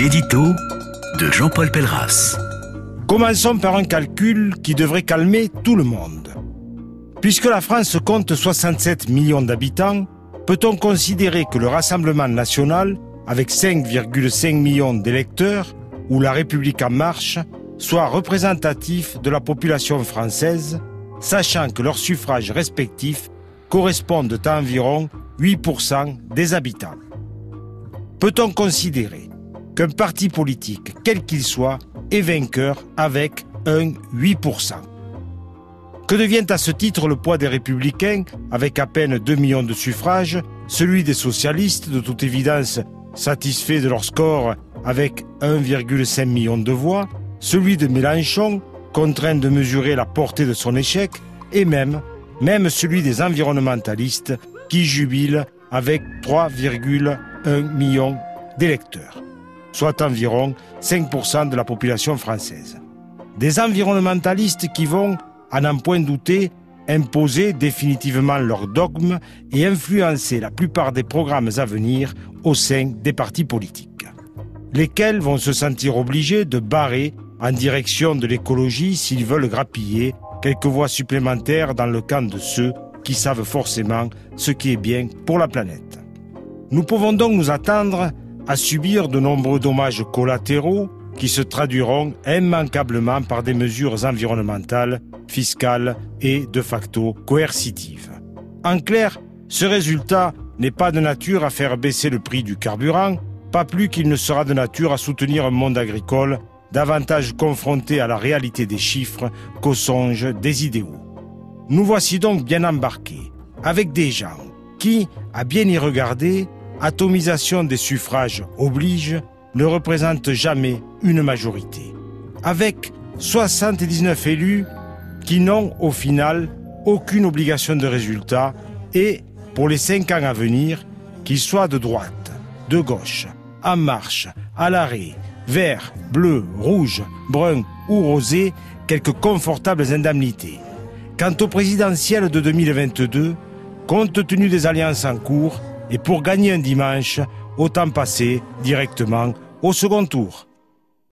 L'édito de Jean-Paul Pelleras. Commençons par un calcul qui devrait calmer tout le monde. Puisque la France compte 67 millions d'habitants, peut-on considérer que le Rassemblement national, avec 5,5 millions d'électeurs, ou la République en marche, soit représentatif de la population française, sachant que leurs suffrages respectifs correspondent à environ 8% des habitants? Peut-on considérer qu'un parti politique, quel qu'il soit, est vainqueur avec un 8% Que devient à ce titre le poids des républicains, avec à peine 2 millions de suffrages, celui des socialistes, de toute évidence satisfaits de leur score avec 1,5 million de voix, celui de Mélenchon, contraint de mesurer la portée de son échec, et même, même celui des environnementalistes, qui jubilent avec 3,1 millions d'électeurs, soit environ 5% de la population française. Des environnementalistes qui vont, à n'en point douter, imposer définitivement leurs dogmes et influencer la plupart des programmes à venir au sein des partis politiques, lesquels vont se sentir obligés de barrer en direction de l'écologie s'ils veulent grappiller quelques voix supplémentaires dans le camp de ceux qui savent forcément ce qui est bien pour la planète. Nous pouvons donc nous attendre à subir de nombreux dommages collatéraux qui se traduiront immanquablement par des mesures environnementales, fiscales et de facto coercitives. En clair, ce résultat n'est pas de nature à faire baisser le prix du carburant, pas plus qu'il ne sera de nature à soutenir un monde agricole davantage confronté à la réalité des chiffres qu'au songe des idéaux. Nous voici donc bien embarqués, avec des gens qui, à bien y regarder, atomisation des suffrages oblige, ne représentent jamais une majorité. Avec 79 élus qui n'ont au final aucune obligation de résultat et, pour les cinq ans à venir, qu'ils soient de droite, de gauche, en marche, à l'arrêt, vert, bleu, rouge, brun ou rosé, quelques confortables indemnités. Quant au présidentiel de 2022, compte tenu des alliances en cours, et pour gagner un dimanche, autant passer directement au second tour.